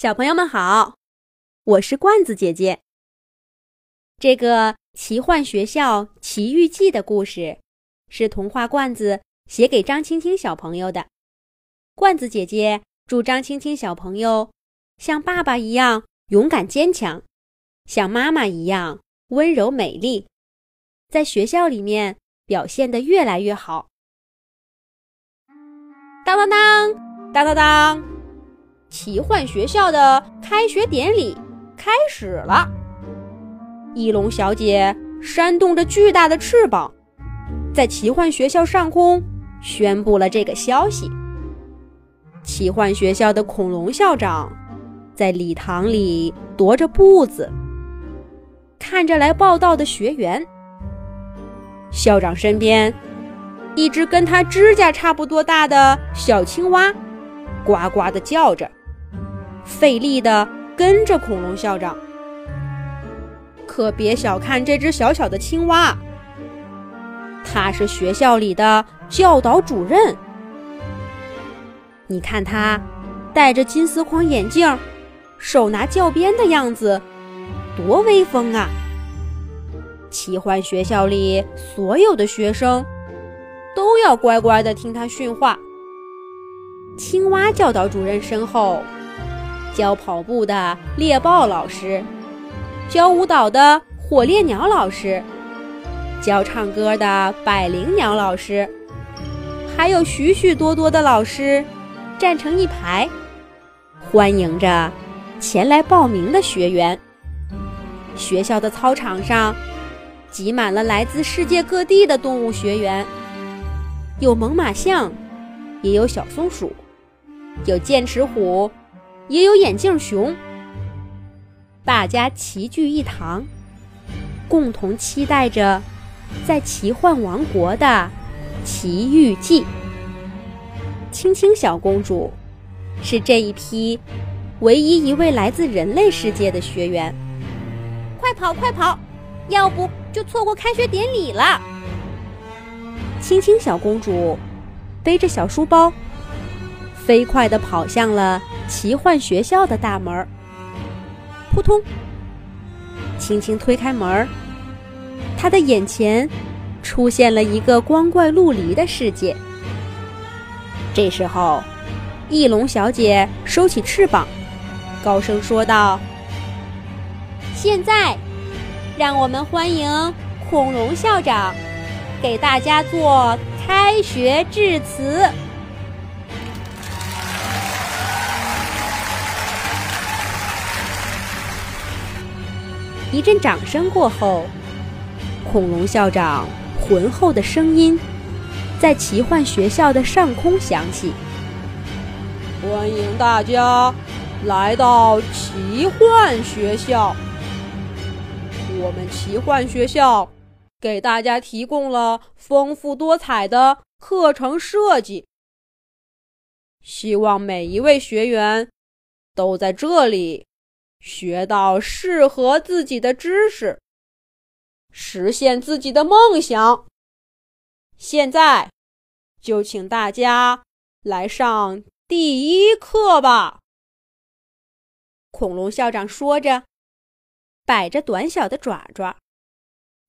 小朋友们好，我是罐子姐姐。这个奇幻学校奇遇记的故事是童话罐子写给张青青小朋友的。罐子姐姐祝张青青小朋友像爸爸一样勇敢坚强，像妈妈一样温柔美丽，在学校里面表现得越来越好。当当当当当当。奇幻学校的开学典礼开始了。翼龙小姐扇动着巨大的翅膀，在奇幻学校上空宣布了这个消息。奇幻学校的恐龙校长在礼堂里踱着步子，看着来报道的学员。校长身边，一只跟他指甲差不多大的小青蛙，呱呱地叫着。费力地跟着恐龙校长，可别小看这只小小的青蛙，它是学校里的教导主任。你看它戴着金丝框眼镜，手拿教鞭的样子，多威风啊！奇幻学校里所有的学生都要乖乖地听他训话。青蛙教导主任身后。教跑步的猎豹老师，教舞蹈的火烈鸟老师，教唱歌的百灵鸟老师，还有许许多多的老师站成一排，欢迎着前来报名的学员。学校的操场上挤满了来自世界各地的动物学员，有猛犸象，也有小松鼠，有剑齿虎。也有眼镜熊，大家齐聚一堂，共同期待着在奇幻王国的奇遇记。青青小公主是这一批唯一一位来自人类世界的学员。快跑，快跑，要不就错过开学典礼了。青青小公主背着小书包，飞快地跑向了。奇幻学校的大门，扑通，轻轻推开门，他的眼前出现了一个光怪陆离的世界。这时候，翼龙小姐收起翅膀，高声说道：“现在，让我们欢迎恐龙校长给大家做开学致辞。”一阵掌声过后，恐龙校长浑厚的声音在奇幻学校的上空响起：“欢迎大家来到奇幻学校。我们奇幻学校给大家提供了丰富多彩的课程设计，希望每一位学员都在这里。”学到适合自己的知识，实现自己的梦想。现在，就请大家来上第一课吧。恐龙校长说着，摆着短小的爪爪，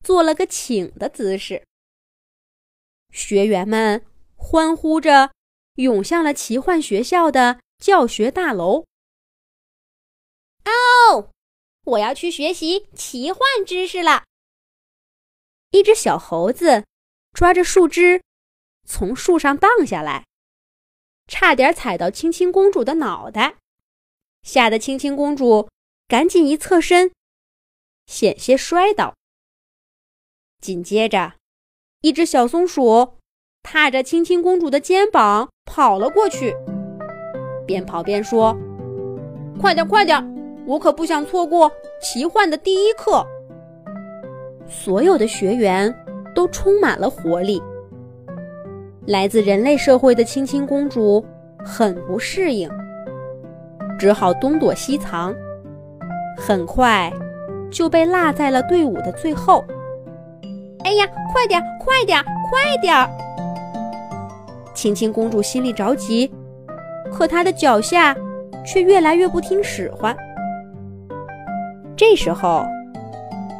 做了个请的姿势。学员们欢呼着，涌向了奇幻学校的教学大楼。哦，我要去学习奇幻知识了。一只小猴子抓着树枝，从树上荡下来，差点踩到青青公主的脑袋，吓得青青公主赶紧一侧身，险些摔倒。紧接着，一只小松鼠踏着青青公主的肩膀跑了过去，边跑边说：“快点，快点！”我可不想错过奇幻的第一课。所有的学员都充满了活力。来自人类社会的青青公主很不适应，只好东躲西藏，很快就被落在了队伍的最后。哎呀，快点，快点，快点！青青公主心里着急，可她的脚下却越来越不听使唤。这时候，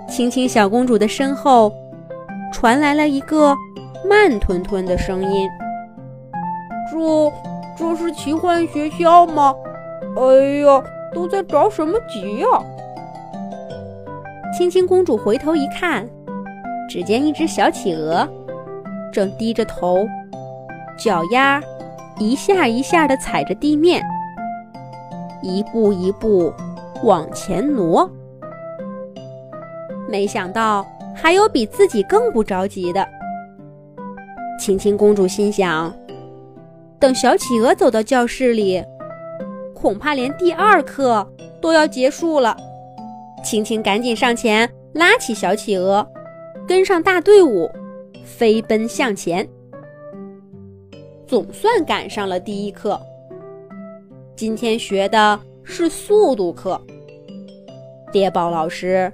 青青小公主的身后传来了一个慢吞吞的声音：“这，这是奇幻学校吗？哎呀，都在着什么急呀？”青青公主回头一看，只见一只小企鹅正低着头，脚丫一下一下地踩着地面，一步一步往前挪。没想到还有比自己更不着急的。青青公主心想：等小企鹅走到教室里，恐怕连第二课都要结束了。青青赶紧上前拉起小企鹅，跟上大队伍，飞奔向前。总算赶上了第一课。今天学的是速度课，猎豹老师。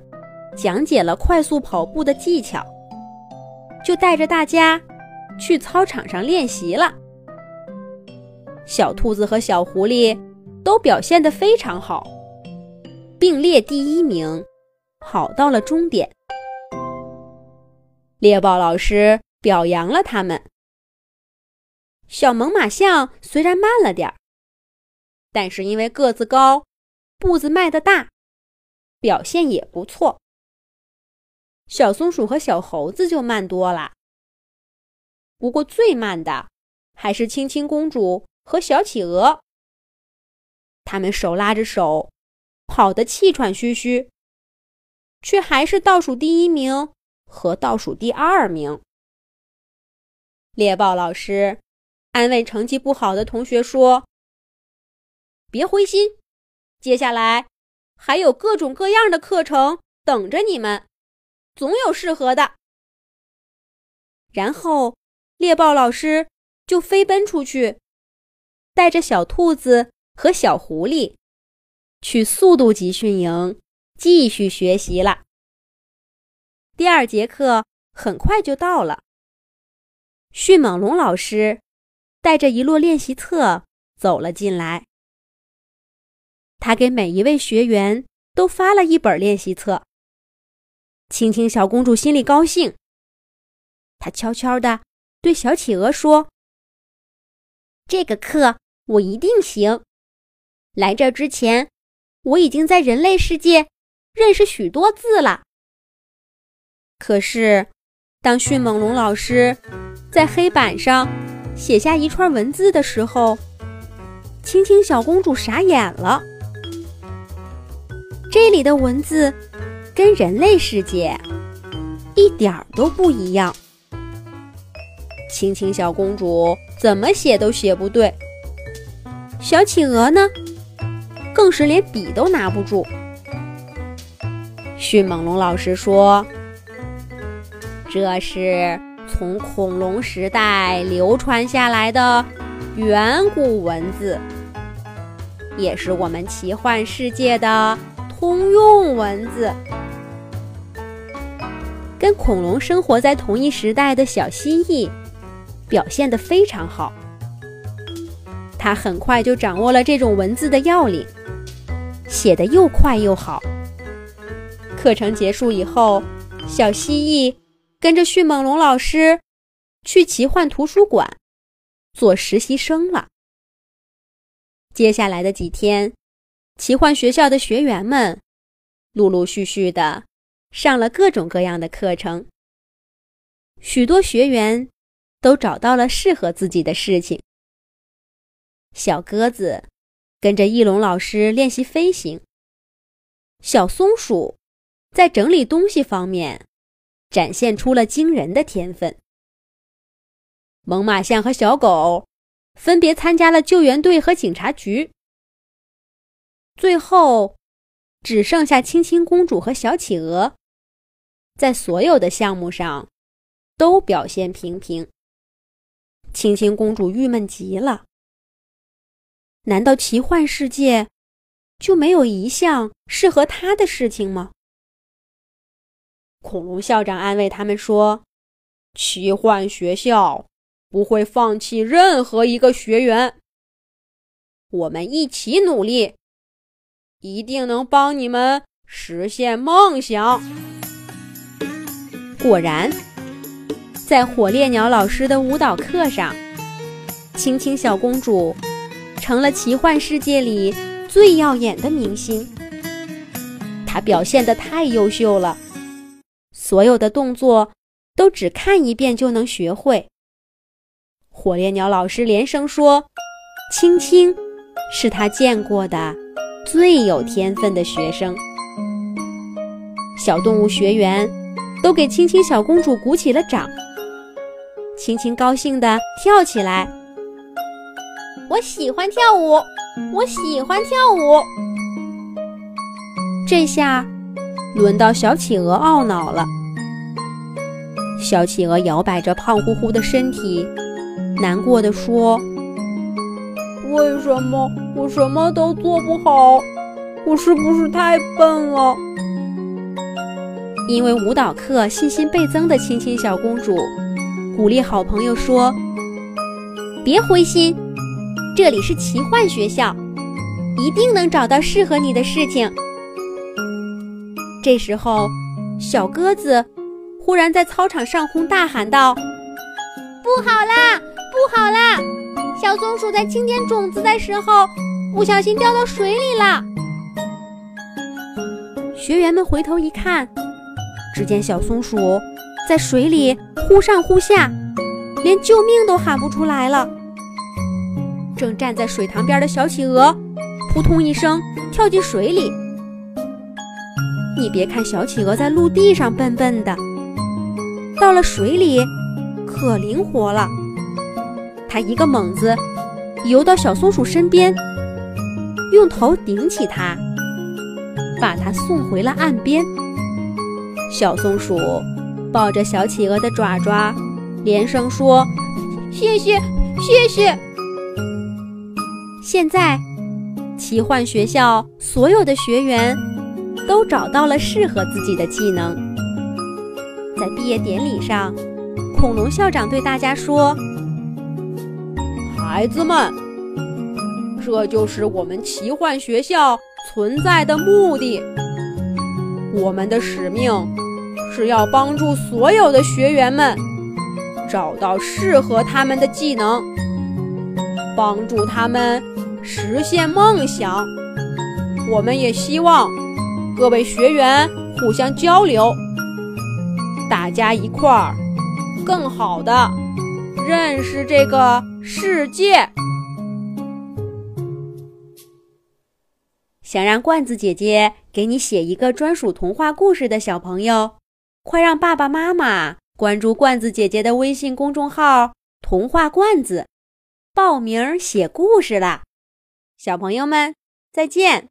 讲解了快速跑步的技巧，就带着大家去操场上练习了。小兔子和小狐狸都表现得非常好，并列第一名，跑到了终点。猎豹老师表扬了他们。小猛犸象虽然慢了点儿，但是因为个子高，步子迈得大，表现也不错。小松鼠和小猴子就慢多了。不过最慢的还是青青公主和小企鹅。他们手拉着手，跑得气喘吁吁，却还是倒数第一名和倒数第二名。猎豹老师安慰成绩不好的同学说：“别灰心，接下来还有各种各样的课程等着你们。”总有适合的。然后，猎豹老师就飞奔出去，带着小兔子和小狐狸去速度集训营继续学习了。第二节课很快就到了。迅猛龙老师带着一摞练习册走了进来，他给每一位学员都发了一本练习册。青青小公主心里高兴，她悄悄地对小企鹅说：“这个课我一定行。来这之前，我已经在人类世界认识许多字了。可是，当迅猛龙老师在黑板上写下一串文字的时候，青青小公主傻眼了。这里的文字……”跟人类世界一点儿都不一样。青青小公主怎么写都写不对，小企鹅呢，更是连笔都拿不住。迅猛龙老师说：“这是从恐龙时代流传下来的远古文字，也是我们奇幻世界的通用文字。”跟恐龙生活在同一时代的小蜥蜴表现得非常好，他很快就掌握了这种文字的要领，写得又快又好。课程结束以后，小蜥蜴跟着迅猛龙老师去奇幻图书馆做实习生了。接下来的几天，奇幻学校的学员们陆陆续续的。上了各种各样的课程，许多学员都找到了适合自己的事情。小鸽子跟着翼龙老师练习飞行，小松鼠在整理东西方面展现出了惊人的天分。猛犸象和小狗分别参加了救援队和警察局。最后。只剩下青青公主和小企鹅，在所有的项目上都表现平平。青青公主郁闷极了。难道奇幻世界就没有一项适合她的事情吗？恐龙校长安慰他们说：“奇幻学校不会放弃任何一个学员。”我们一起努力，一定能帮你们实现梦想。果然，在火烈鸟老师的舞蹈课上，青青小公主成了奇幻世界里最耀眼的明星。她表现得太优秀了，所有的动作都只看一遍就能学会。火烈鸟老师连声说：“青青是他见过的最有天分的学生。”小动物学员都给青青小公主鼓起了掌。青青高兴地跳起来：“我喜欢跳舞，我喜欢跳舞。”这下轮到小企鹅懊恼了。小企鹅摇摆着胖乎乎的身体。难过的说：“为什么我什么都做不好？我是不是太笨了？”因为舞蹈课信心倍增的亲亲小公主鼓励好朋友说：“别灰心，这里是奇幻学校，一定能找到适合你的事情。”这时候，小鸽子忽然在操场上空大喊道：“不好啦！”不好啦！小松鼠在清点种子的时候，不小心掉到水里了。学员们回头一看，只见小松鼠在水里忽上忽下，连救命都喊不出来了。正站在水塘边的小企鹅，扑通一声跳进水里。你别看小企鹅在陆地上笨笨的，到了水里可灵活了。它一个猛子游到小松鼠身边，用头顶起它，把它送回了岸边。小松鼠抱着小企鹅的爪爪，连声说：“谢谢，谢谢。”现在，奇幻学校所有的学员都找到了适合自己的技能。在毕业典礼上，恐龙校长对大家说。孩子们，这就是我们奇幻学校存在的目的。我们的使命是要帮助所有的学员们找到适合他们的技能，帮助他们实现梦想。我们也希望各位学员互相交流，大家一块儿更好的认识这个。世界，想让罐子姐姐给你写一个专属童话故事的小朋友，快让爸爸妈妈关注罐子姐姐的微信公众号“童话罐子”，报名写故事啦！小朋友们，再见。